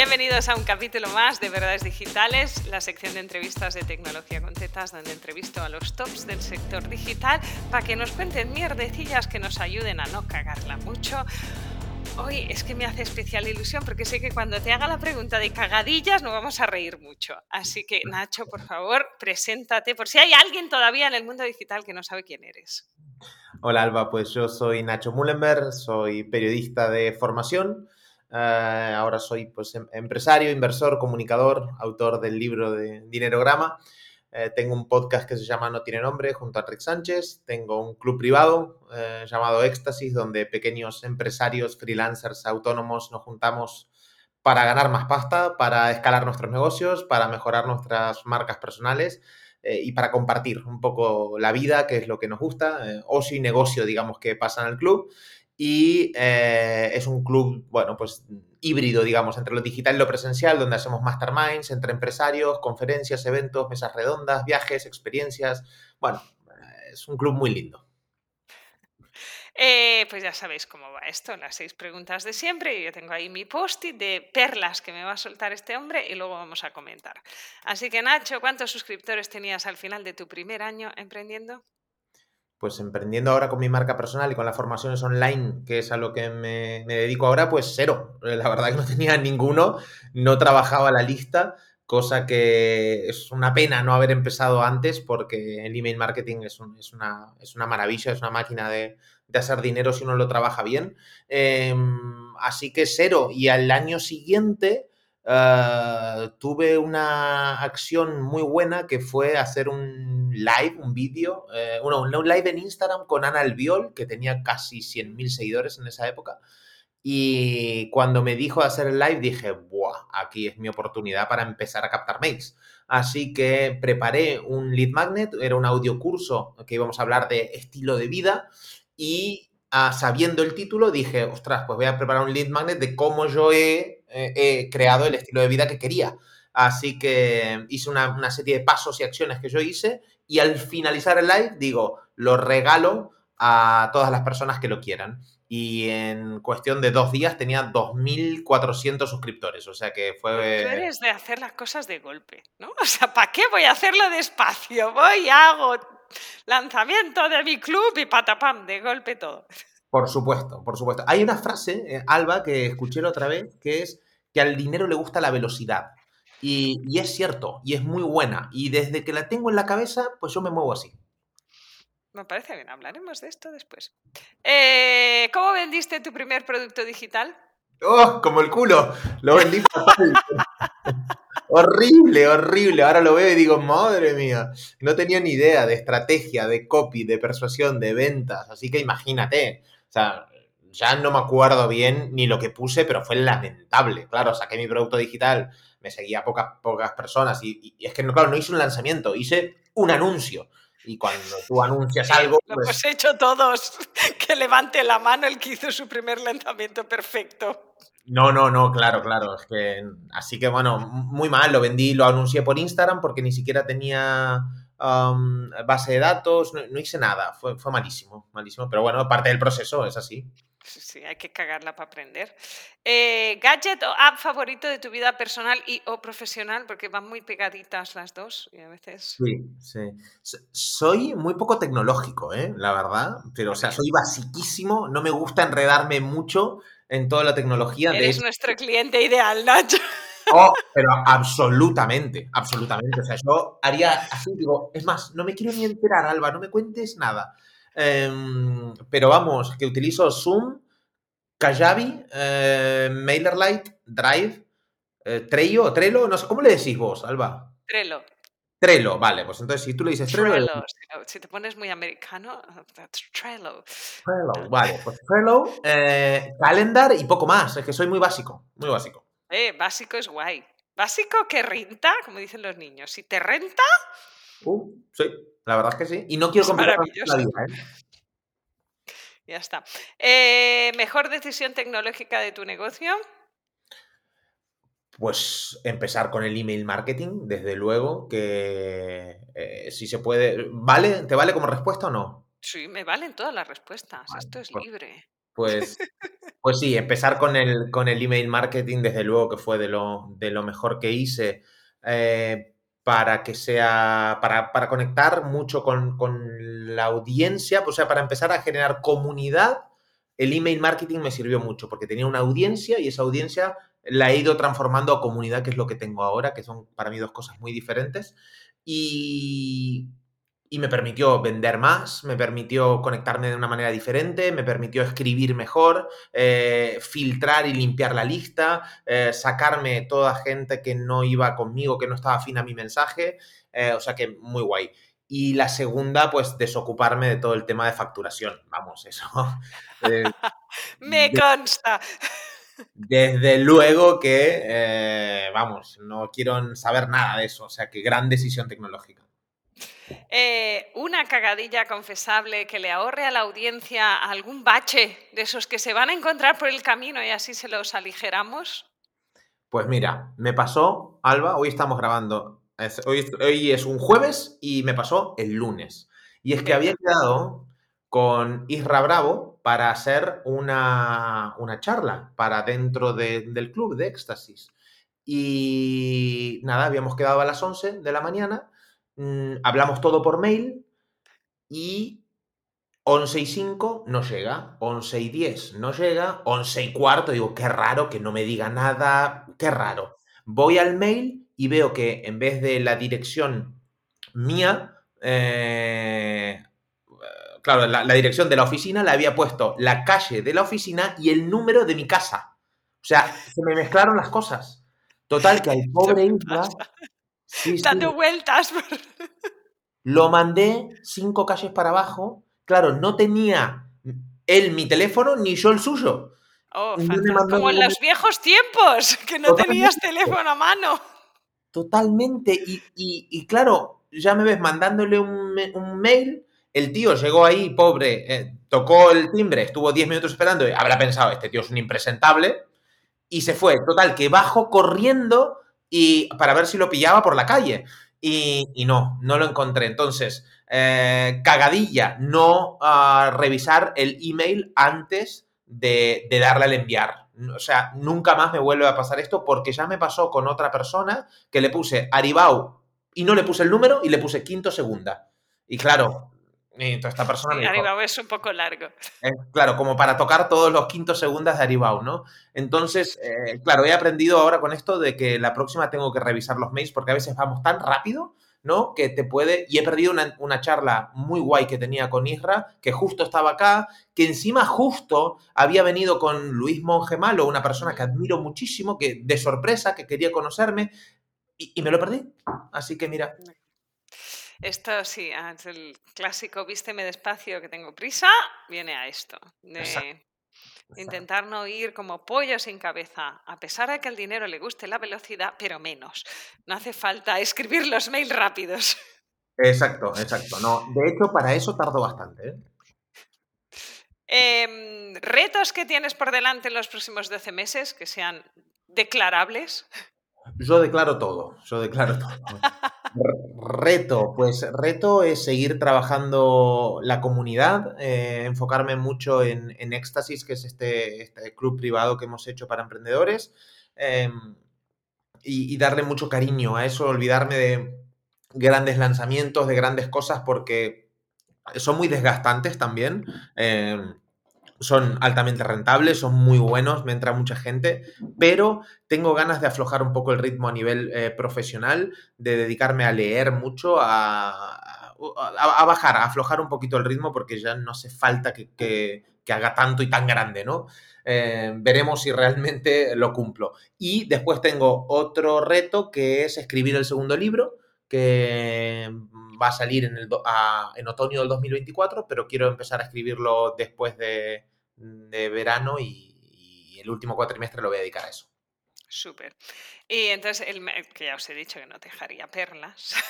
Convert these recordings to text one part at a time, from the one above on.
Bienvenidos a un capítulo más de Verdades Digitales, la sección de entrevistas de tecnología con tetas, donde entrevisto a los tops del sector digital para que nos cuenten mierdecillas que nos ayuden a no cagarla mucho. Hoy es que me hace especial ilusión porque sé que cuando te haga la pregunta de cagadillas nos vamos a reír mucho. Así que Nacho, por favor, preséntate por si hay alguien todavía en el mundo digital que no sabe quién eres. Hola Alba, pues yo soy Nacho Mullenberg, soy periodista de formación eh, ahora soy pues, em, empresario, inversor, comunicador, autor del libro de Dinerograma. Eh, tengo un podcast que se llama No tiene nombre junto a Rick Sánchez. Tengo un club privado eh, llamado Éxtasis, donde pequeños empresarios, freelancers, autónomos nos juntamos para ganar más pasta, para escalar nuestros negocios, para mejorar nuestras marcas personales y para compartir un poco la vida, que es lo que nos gusta, ocio y negocio, digamos, que pasa en el club y eh, es un club, bueno, pues híbrido, digamos, entre lo digital y lo presencial, donde hacemos masterminds entre empresarios, conferencias, eventos, mesas redondas, viajes, experiencias. Bueno, es un club muy lindo. Eh, pues ya sabéis cómo va esto, las seis preguntas de siempre. Yo tengo ahí mi post-it de perlas que me va a soltar este hombre y luego vamos a comentar. Así que Nacho, ¿cuántos suscriptores tenías al final de tu primer año emprendiendo? Pues emprendiendo ahora con mi marca personal y con las formaciones online, que es a lo que me, dedico ahora, pues cero. La verdad que no tenía ninguno, no trabajaba la lista, cosa que es una pena no haber empezado antes porque el email marketing es, es, una, es una, maravilla, es una máquina de, hacer dinero si uno lo trabaja bien. Em, así que cero. Y al año siguiente Ah, tuve una acción muy buena que fue hacer un live, un vídeo, eh, un live en Instagram con Ana Albiol, que tenía casi 100.000 seguidores en esa época. Y cuando me dijo hacer el live dije, ¡buah! Aquí es mi oportunidad para empezar a captar mails. Así que preparé un lead magnet, era un audio curso que íbamos a hablar de estilo de vida y sabiendo el título, dije, ostras, pues voy a preparar un lead magnet de cómo yo he, eh, creado el estilo de vida que quería. Así que hice una, serie de pasos y acciones que yo hice y al finalizar el live digo, lo regalo a todas las personas que lo quieran. Y en cuestión de dos días tenía 2.400 suscriptores, o sea que fue... Tú eres de hacer las cosas de golpe, ¿no? O sea, ¿para qué voy a hacerlo despacio? Voy, hago, lanzamiento de mi club y patapam, de golpe todo. Por supuesto, por supuesto. Hay una frase, eh, Alba, que escuché la otra vez, que es que al dinero le gusta la velocidad. Y, es cierto, y es muy buena. Y desde que la tengo en la cabeza, pues yo me muevo así. Me parece bien, hablaremos de esto después. Eh, ¿Cómo vendiste tu primer producto digital? ¡Oh, como el culo! Lo vendí fatal. Horrible, horrible. Ahora lo veo y digo, madre mía, no tenía ni idea de estrategia, de copy, de persuasión, de ventas. Así que imagínate. O sea, ya no me acuerdo bien ni lo que puse, pero fue lamentable. Claro, saqué mi producto digital, me seguía pocas, pocas personas y, es que, claro, no hice un lanzamiento, hice un anuncio. Y cuando tú anuncias algo... Lo pues hemos hecho todos. Que levante la mano el que hizo su primer lanzamiento perfecto. No, no, no, claro, claro. Es que, así que bueno, muy mal. Lo vendí, lo anuncié por Instagram porque ni siquiera tenía base de datos, no, hice nada. Fue, fue malísimo, malísimo. Pero bueno, parte del proceso es así. Sí, hay que cagarla para aprender. Eh, ¿Gadget o app favorito de tu vida personal y o profesional? Porque van muy pegaditas las dos y a veces... Sí, sí. Soy muy poco tecnológico, ¿eh? la verdad. Pero, o sea, soy basiquísimo. No me gusta enredarme mucho en toda la tecnología. Eres nuestro cliente ideal, Nacho. Oh, pero absolutamente, absolutamente. O sea, yo haría así, digo, es más, no me quiero ni enterar, Alba, no me cuentes nada. Em, pero vamos, que utilizo Zoom, Kajabi, eh, MailerLite, Drive, eh, Trello, Trello, no sé, ¿cómo le decís vos, Alba? Trello. Trello, vale, pues entonces si tú le dices Trello. Trello si te pones muy americano, Trello. Trello, vale, pues Trello, eh, Calendar y poco más, es que soy muy básico, muy básico. Eh, básico es guay. Básico que renta, como dicen los niños. Si te renta. Uh, sí, la verdad es que sí. Y no quiero comprar la vida, ¿eh? Ya está. Eh, ¿Mejor decisión tecnológica de tu negocio? Pues empezar con el email marketing, desde luego, que eh, si se puede. ¿Vale? ¿Te vale como respuesta o no? Sí, me valen todas las respuestas. Esto es pues libre. Pues, pues sí, empezar con el, con el email marketing, desde luego que fue de lo, de lo mejor que hice. Eh, para que sea, para, para conectar mucho con, con, la audiencia, o sea, para empezar a generar comunidad, el email marketing me sirvió mucho porque tenía una audiencia y esa audiencia la he ido transformando a comunidad, que es lo que tengo ahora, que son para mí dos cosas muy diferentes. Y, y me permitió vender más, me permitió conectarme de una manera diferente, me permitió escribir mejor, eh, filtrar y limpiar la lista, eh, sacarme toda gente que no iba conmigo, que no estaba afín a mi mensaje, eh, o sea que muy guay. Y la segunda, pues desocuparme de todo el tema de facturación, vamos, eso. me consta. Desde luego que, vamos, no quiero saber nada de eso, o sea que gran decisión tecnológica. Eh, una cagadilla confesable que le ahorre a la audiencia algún bache de esos que se van a encontrar por el camino y así se los aligeramos. Pues mira, me pasó, Alba, hoy estamos grabando, hoy, es un jueves y me pasó el lunes. Y es que había quedado con Isra Bravo para hacer una, charla para dentro del club de éxtasis. Y nada, habíamos quedado a las 11 de la mañana Mm, hablamos todo por mail y 11 y 5 no llega, 11 y 10 no llega, 11 y cuarto digo, qué raro que no me diga nada, qué raro. Voy al mail y veo que en vez de la dirección mía, eh, claro, la, dirección de la oficina la había puesto la calle de la oficina y el número de mi casa. O sea, se me mezclaron las cosas. Total, que al pobre Isla dando vueltas. Lo mandé cinco calles para abajo. Claro, no tenía él mi teléfono ni yo el suyo. Oh, como en los viejos tiempos, que no tenías teléfono a mano. Totalmente. Y, claro, ya me ves mandándole un, mail. El tío llegó ahí, pobre, eh, tocó el timbre, estuvo 10 minutos esperando y habrá pensado, este tío es un impresentable. Y se fue. Total, que bajo corriendo y para ver si lo pillaba por la calle. Y, no, no lo encontré. Entonces, eh, cagadilla, no uh, revisar el email antes de, darle al enviar. O sea, nunca más me vuelve a pasar esto porque ya me pasó con otra persona que le puse Aribau y no le puse el número y le puse quinto segunda. Y claro, esta persona Aribau es un poco largo. claro, como para tocar todos los quintos segundos de Aribau, ¿no? Entonces, eh, claro, he aprendido ahora con esto de que la próxima tengo que revisar los mails porque a veces vamos tan rápido, ¿no? Que te puede... Y he perdido una, charla muy guay que tenía con Isra, que justo estaba acá, que encima justo había venido con Luis Monge Malo, una persona que admiro muchísimo, que de sorpresa, que quería conocerme, y, y me lo perdí. Así que mira, esto sí, ah, es el clásico vísteme despacio que tengo prisa, viene a esto. De intentar no ir como pollo sin cabeza, a pesar de que el dinero le guste la velocidad, pero menos. No hace falta escribir los mails rápidos. Exacto, exacto. No, de hecho, para eso tardo bastante. ¿eh? Em, ¿Retos que tienes por delante en los próximos 12 meses que sean declarables? Yo declaro todo, yo declaro todo. Reto, pues reto es seguir trabajando la comunidad, eh, enfocarme mucho en, en, Éxtasis, que es este, este, club privado que hemos hecho para emprendedores, em, y, darle mucho cariño a eso, olvidarme de grandes lanzamientos, de grandes cosas, porque son muy desgastantes también. Em, son altamente rentables, son muy buenos, me entra mucha gente, pero tengo ganas de aflojar un poco el ritmo a nivel eh, profesional, de dedicarme a leer mucho, a, a, bajar, a aflojar un poquito el ritmo porque ya no hace falta que, haga tanto y tan grande, ¿no? Eh, veremos si realmente lo cumplo. Y después tengo otro reto que es escribir el segundo libro, que va a salir en, el en otoño del 2024, pero quiero empezar a escribirlo después de, verano y, el último cuatrimestre lo voy a dedicar a eso. Súper. Y entonces, que ya os he dicho que no te dejaría perlas.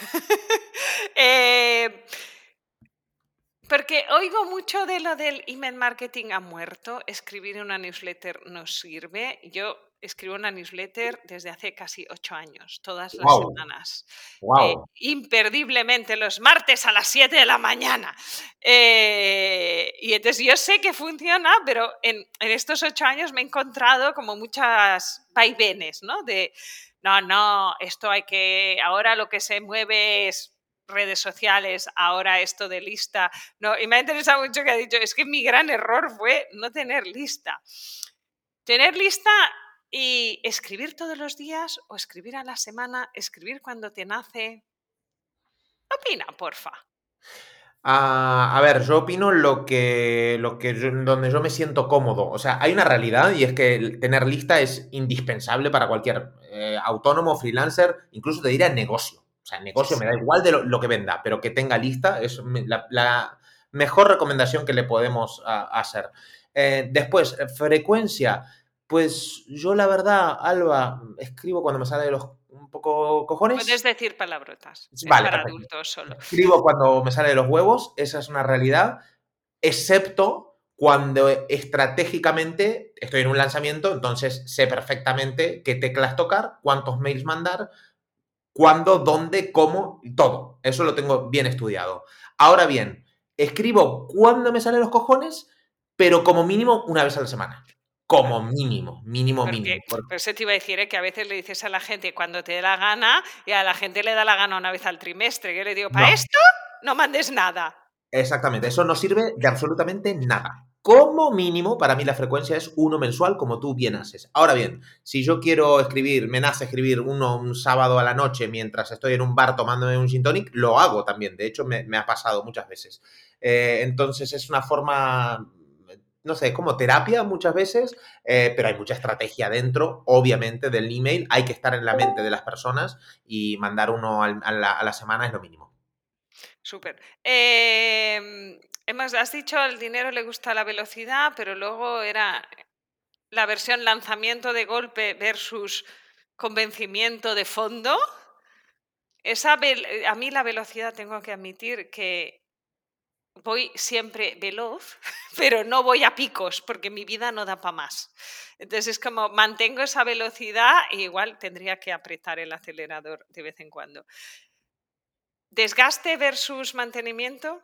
Eh, Porque oigo mucho de lo del email marketing ha muerto, escribir una newsletter no sirve. Yo escribo una newsletter desde hace casi ocho años, todas las semanas. Eh, imperdiblemente los martes a las 7 de la mañana. Eh, y entonces yo sé que funciona, pero en, en, estos ocho años me he encontrado como muchas vaivenes, ¿no? De, no, no, esto hay que, ahora lo que se mueve es redes sociales, ahora esto de lista. No, y me ha interesado mucho que ha dicho, es que mi gran error fue no tener lista. Tener lista y escribir todos los días o escribir a la semana, escribir cuando te nace. Opina, porfa. Ah, a ver, yo opino lo que, lo que donde yo me siento cómodo. O sea, hay una realidad y es que tener lista es indispensable para cualquier eh, autónomo, freelancer, incluso te diría negocio. O sea, negocio me da igual de lo, que venda, pero que tenga lista es la, mejor recomendación que le podemos hacer. Eh, después, frecuencia. Pues yo la verdad, Alba, escribo cuando me sale de los un poco cojones. Puedes decir palabrotas. Vale, para adultos solo. Escribo cuando me sale de los huevos, esa es una realidad, excepto cuando estratégicamente estoy en un lanzamiento, entonces sé perfectamente qué teclas tocar, cuántos mails mandar, cuándo, dónde, cómo, todo. Eso lo tengo bien estudiado. Ahora bien, escribo cuando me salen los cojones, pero como mínimo una vez a la semana. Como mínimo, mínimo, mínimo. Por eso te iba a decir ¿eh? que a veces le dices a la gente cuando te dé la gana y a la gente le da la gana una vez al trimestre. Yo le digo, para esto no mandes nada. Exactamente, eso no sirve de absolutamente nada. Como mínimo, para mí la frecuencia es uno mensual, como tú bien haces. Ahora bien, si yo quiero escribir, me nace escribir uno un sábado a la noche mientras estoy en un bar tomándome un gin tonic, lo hago también. De hecho, me, ha pasado muchas veces. Eh, entonces, es una forma no sé, como terapia muchas veces, eh, pero hay mucha estrategia dentro, obviamente, del email. Hay que estar en la mente de las personas y mandar uno a, la, semana es lo mínimo. Súper. Em, has dicho al dinero le gusta la velocidad, pero luego era la versión lanzamiento de golpe versus convencimiento de fondo. Esa, a mí la velocidad tengo que admitir que voy siempre veloz, pero no voy a picos porque mi vida no da para más. Entonces es como mantengo esa velocidad e igual tendría que apretar el acelerador de vez en cuando. ¿Desgaste versus mantenimiento?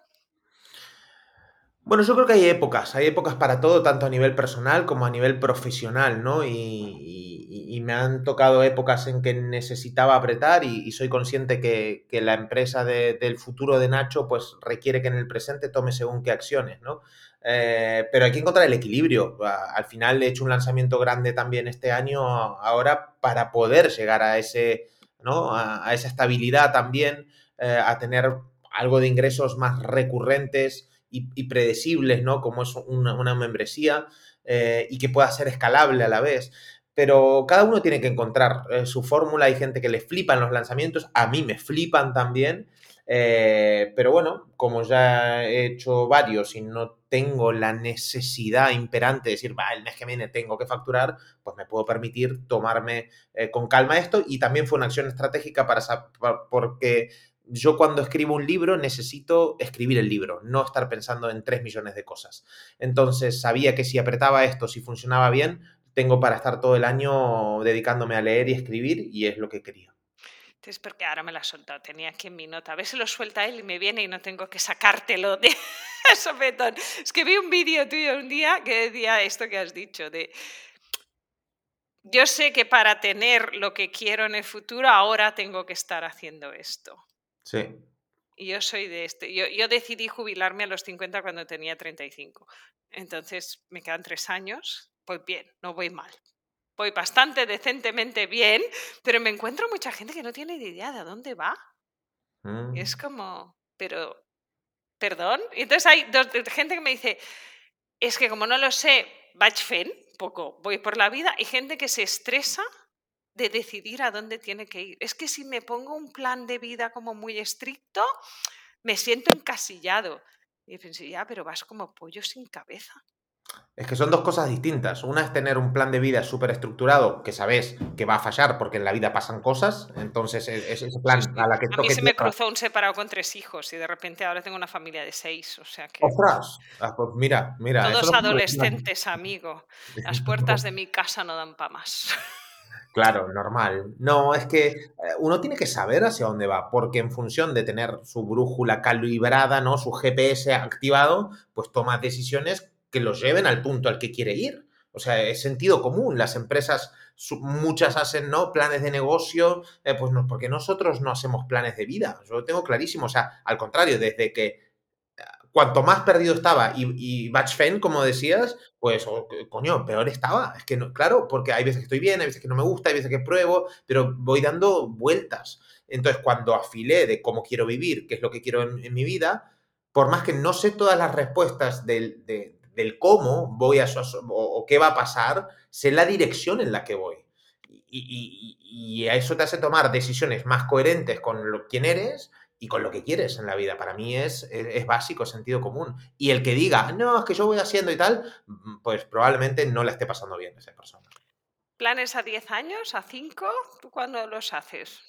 Bueno, yo creo que hay épocas, hay épocas para todo, tanto a nivel personal como a nivel profesional, ¿no? Y, me han tocado épocas en que necesitaba apretar y, soy consciente que, la empresa del futuro de Nacho pues requiere que en el presente tome según qué acciones, ¿no? Eh, pero hay que encontrar el equilibrio. Al final he hecho un lanzamiento grande también este año ahora para poder llegar a, ese, ¿no? a, esa estabilidad también, eh, a tener algo de ingresos más recurrentes y, predecibles, ¿no? Como es una, membresía eh, y que pueda ser escalable a la vez. Pero cada uno tiene que encontrar eh, su fórmula. Hay gente que le flipan los lanzamientos, a mí me flipan también. Eh, pero bueno, como ya he hecho varios y no tengo la necesidad imperante de decir, va, el mes que viene tengo que facturar, pues me puedo permitir tomarme con calma esto. Y también fue una acción estratégica para, porque yo cuando escribo un libro necesito escribir el libro, no estar pensando en tres millones de cosas. Entonces sabía que si apretaba esto, si funcionaba bien, tengo para estar todo el año dedicándome a leer y escribir y es lo que quería. Entonces, porque ahora me la ha soltado, tenía aquí en mi nota. A si lo suelta él y me viene y no tengo que sacártelo de sopetón. Es que vi un vídeo tuyo un día que decía esto que has dicho, de yo sé que para tener lo que quiero en el futuro, ahora tengo que estar haciendo esto. Sí. Y yo soy de este. Yo, decidí jubilarme a los 50 cuando tenía 35. Entonces me quedan tres años. Voy bien, no voy mal. Voy bastante decentemente bien, pero me encuentro mucha gente que no tiene idea de a dónde va. es mm. como, pero, perdón. Y entonces hay gente que me dice, es que como no lo sé, fen, poco, voy por la vida, y gente que se estresa de decidir a dónde tiene que ir. Es que si me pongo un plan de vida como muy estricto, me siento encasillado. Y pensé, ya, pero vas como pollo sin cabeza. Es que son dos cosas distintas. Una es tener un plan de vida súper estructurado que sabes que va a fallar porque en la vida pasan cosas. Entonces, e-, es ese plan a la que A mí se me cruzó un separado con tres hijos y de repente ahora tengo una familia de seis. O sea que. ¡Ostras! Ah, pues mira, mira. Todos adolescentes, amigo. Las puertas de mi casa no dan para más. Claro, normal. No, es que eh, uno tiene que saber hacia dónde va, porque en función de tener su brújula calibrada, ¿no? Su GPS activado, pues toma decisiones que los lleven al punto al que quiere ir. O sea, es sentido común. Las empresas, muchas hacen ¿no? planes de negocio, eh, pues no, porque nosotros no hacemos planes de vida. Yo lo tengo clarísimo. O sea, al contrario, desde que cuanto más perdido estaba y, y Batch como decías, pues, oh, coño, peor estaba. Es que, no, claro, porque hay veces que estoy bien, hay veces que no me gusta, hay veces que pruebo, pero voy dando vueltas. Entonces, cuando afilé de cómo quiero vivir, qué es lo que quiero en, mi vida, por más que no sé todas las respuestas del, cómo voy a o, qué va a pasar, sé la dirección en la que voy. Y, a eso te hace tomar decisiones más coherentes con lo, quién eres y con lo que quieres en la vida. Para mí es, es, básico, sentido común. Y el que diga, no, es que yo voy haciendo y tal, mm, pues probablemente no le esté pasando bien a esa persona. ¿Planes a 10 años, a 5? ¿Tú cuándo los haces?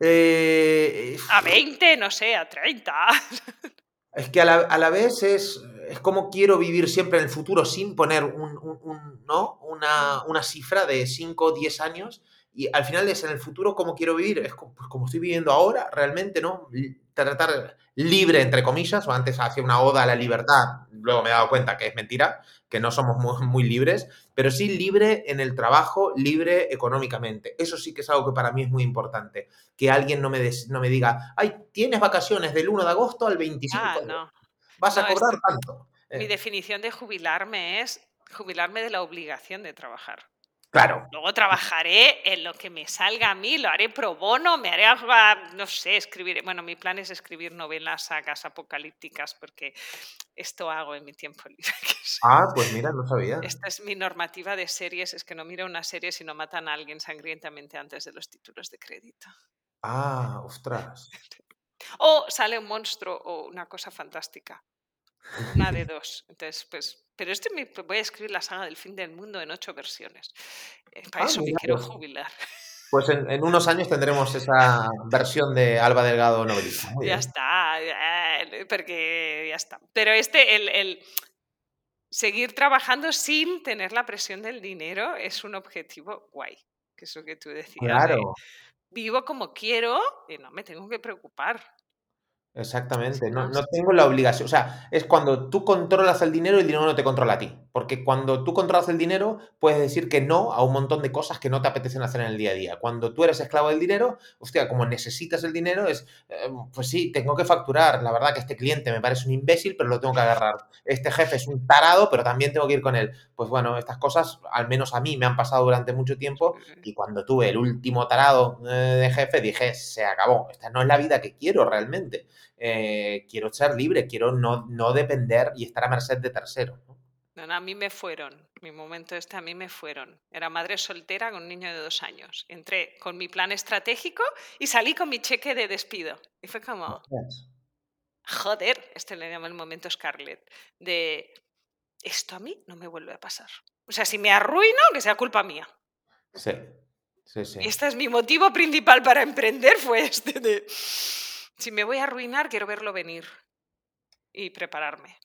Eh, a 20, no sé, a 30. Es que a la, vez es, es, como quiero vivir siempre en el futuro sin poner un, ¿no? una, una, cifra de 5 o 10 años. Y al final es en el futuro como quiero vivir, es como, pues como estoy viviendo ahora, realmente, ¿no? Tratar libre, entre comillas, o antes hacía una oda a la libertad, luego me he dado cuenta que es mentira, que no somos muy, muy libres, pero sí libre en el trabajo, libre económicamente. Eso sí que es algo que para mí es muy importante. Que alguien no me, no me diga, ay, tienes vacaciones del 1 de agosto al 25. Ah, no. Vas a cobrar tanto. Mi eh. definición de jubilarme es jubilarme de la obligación de trabajar. Claro. Luego trabajaré en lo que me salga a mí, lo haré pro bono, me haré, no sé, escribir. Bueno, mi plan es escribir novelas, sagas apocalípticas, porque esto hago en mi tiempo libre. Ah, pues mira, no sabía. Esta es mi normativa de series, es que no miro una serie si no matan a alguien sangrientamente antes de los títulos de crédito. Ah, ostras. O sale un monstruo o una cosa fantástica. Una de dos. Entonces, pues pero este me, voy a escribir la saga del fin del mundo en ocho versiones. Eh, para ah, eso me quiero jubilar. Pues en, unos años tendremos esa versión de Alba Delgado novelista. ya está, porque ya está. Pero este, el, seguir trabajando sin tener la presión del dinero es un objetivo guay, que es lo que tú decías. Claro. vivo como quiero y no me tengo que preocupar. Exactamente, no, no, tengo la obligación. O sea, es cuando tú controlas el dinero y el dinero no te controla a ti. Porque cuando tú controlas el dinero, puedes decir que no a un montón de cosas que no te apetecen hacer en el día a día. Cuando tú eres esclavo del dinero, hostia, como necesitas el dinero, es, eh, pues sí, tengo que facturar. La verdad que este cliente me parece un imbécil, pero lo tengo que agarrar. Este jefe es un tarado, pero también tengo que ir con él. Pues bueno, estas cosas, al menos a mí, me han pasado durante mucho tiempo. Y cuando tuve el último tarado eh, de jefe, dije, se acabó. Esta no es la vida que quiero realmente. Eh, quiero ser libre, quiero no, no, depender y estar a merced de terceros. ¿no? A mí me fueron, mi momento este a mí me fueron. Era madre soltera con un niño de dos años. Entré con mi plan estratégico y salí con mi cheque de despido. Y fue como, joder, este le llamo el momento Scarlett, de esto a mí no me vuelve a pasar. O sea, si me arruino, que sea culpa mía. Sí, sí, sí. Y este es mi motivo principal para emprender, fue este de si me voy a arruinar, quiero verlo venir y prepararme.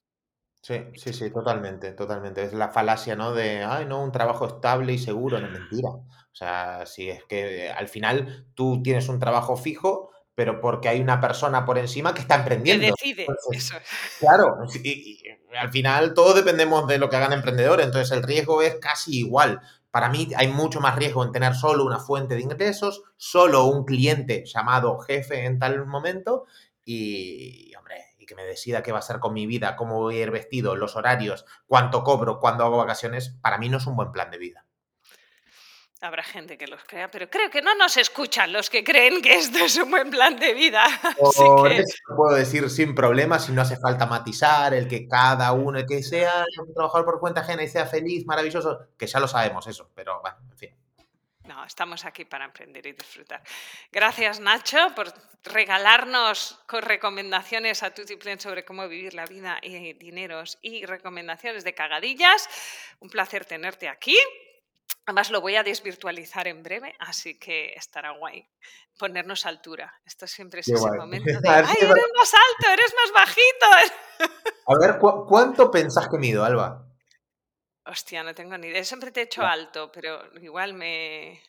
Sí, sí, sí, totalmente, totalmente. Es la falacia, ¿no? De, ay, no, un trabajo estable y seguro, no es mentira. O sea, si es que al final tú tienes un trabajo fijo, pero porque hay una persona por encima que está emprendiendo. Que decide, eso. Claro, y, al final todos dependemos de lo que hagan emprendedores, entonces el riesgo es casi igual. Para mí hay mucho más riesgo en tener solo una fuente de ingresos, solo un cliente llamado jefe en tal momento y, hombre, y que me decida qué va a hacer con mi vida, cómo voy a ir vestido, los horarios, cuánto cobro, cuándo hago vacaciones, para mí no es un buen plan de vida. Habrá gente que los crea, pero creo que no nos escuchan los que creen que esto es un buen plan de vida. Por eso puedo decir sin problemas, si no hace falta matizar, el que cada uno, el que sea un trabajador por cuenta ajena y sea feliz, maravilloso, que ya lo sabemos eso, pero bueno, en fin. No, estamos aquí para emprender y disfrutar. Gracias, Nacho, por regalarnos con recomendaciones a Tutiplen sobre cómo vivir la vida y dineros y recomendaciones de cagadillas. Un placer tenerte aquí. Además, lo voy a desvirtualizar en breve, así que estará guay ponernos a altura. Esto siempre es ese momento de, ¡ay, eres más alto, eres más bajito! A ver, ¿cuánto pensás que mido, Alba? Hostia, no tengo ni idea. Siempre te he hecho alto, pero igual me.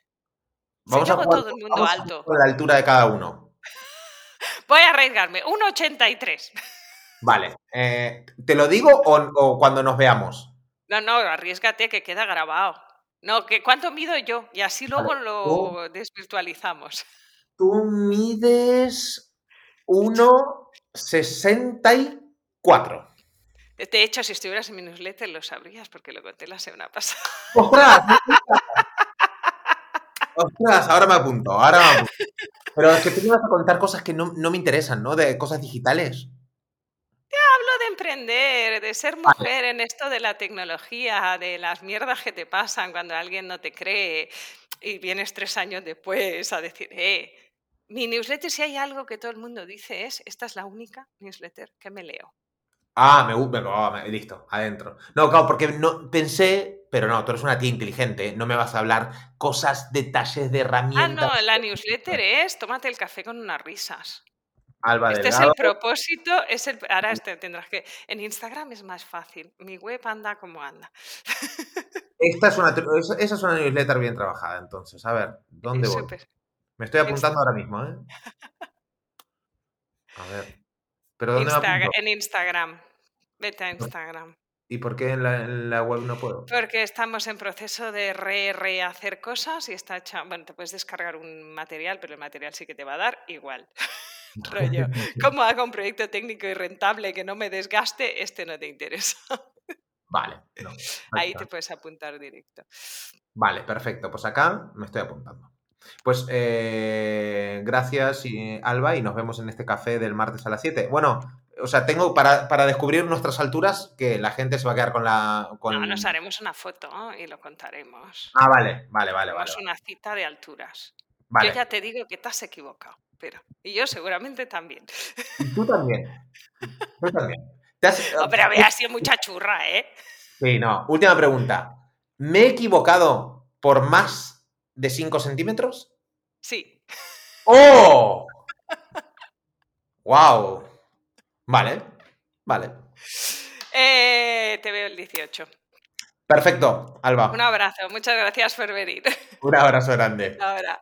Vamos a todo el mundo alto. A la altura de cada uno. Voy a arriesgarme. 1,83. Vale. Eh, ¿Te lo digo o, cuando nos veamos? No, no, arriesgate que queda grabado. No, que ¿cuánto mido yo? Y así luego lo desvirtualizamos. Tú mides 1,64. De hecho, si estuvieras en mi newsletter lo sabrías porque lo conté la semana pasada. ¡Ostras! ¡Ostras! Ahora me apunto, ahora me apunto. Pero es que tú me vas a contar cosas que no, me interesan, ¿no? De cosas digitales. Te hablo de emprender, de ser mujer en esto de la tecnología, de las mierdas que te pasan cuando alguien no te cree y vienes tres años después a decir, eh, mi newsletter si hay algo que todo el mundo dice es, esta es la única newsletter que me leo. Ah, me gusta, listo, adentro. No, claro, porque no pensé, pero no, tú eres una tía inteligente, no me vas a hablar cosas, detalles de herramientas. Ah, no, la newsletter es tómate el café con unas risas. Alba este es el propósito, es el, ahora este tendrás que. En Instagram es más fácil. Mi web anda como anda. Esta es una, esa es una newsletter bien trabajada, entonces. A ver, ¿dónde voy? Me estoy apuntando ahora mismo, ¿eh? A ver. ¿Pero dónde En Instagram. Vete a Instagram. ¿Y por qué en la, web no puedo? Porque estamos en proceso de re rehacer cosas y está hecha. Bueno, te puedes descargar un material, pero el material sí que te va a dar igual. Rollo. ¿Cómo hago un proyecto técnico y rentable que no me desgaste? Este no te interesa. Vale. Ahí te puedes apuntar directo. Vale, perfecto. Pues acá me estoy apuntando. Pues eh, gracias, Alba, y nos vemos en este café del martes a las 7. Bueno, o sea, tengo para, descubrir nuestras alturas que la gente se va a quedar con la. No, nos haremos una foto y lo contaremos. Ah, vale, vale, vale. vale. una cita de alturas. Yo ya te digo que te has equivocado, pero. Y yo seguramente también. Y tú también. Tú también. pero había sido mucha churra, ¿eh? Sí, no. Última pregunta. ¿Me he equivocado por más de 5 centímetros? Sí. ¡Oh! ¡Wow! Vale, vale. Eh, te veo el 18. Perfecto, Alba. Un abrazo, muchas gracias por venir. Un abrazo grande. Ahora.